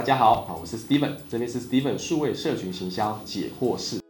大家好，我是 Steven，这里是 Steven 数位社群行销解惑室。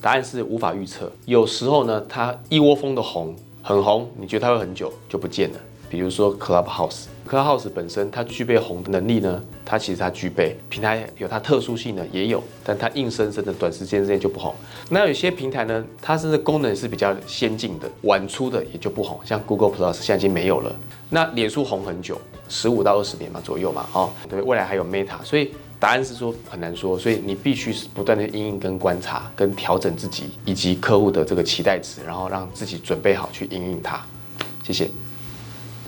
答案是无法预测，有时候呢，它一窝蜂的红，很红，你觉得它会很久就不见了。比如说 Clubhouse，Clubhouse 本身它具备红的能力呢，它其实它具备平台有它特殊性呢也有，但它硬生生的短时间之内就不红。那有些平台呢，它是功能是比较先进的，晚出的也就不红，像 Google Plus 现在已经没有了。那脸书红很久，十五到二十年嘛左右嘛，哦，对，未来还有 Meta，所以答案是说很难说，所以你必须是不断的应应跟观察跟调整自己以及客户的这个期待值，然后让自己准备好去应应它。谢谢。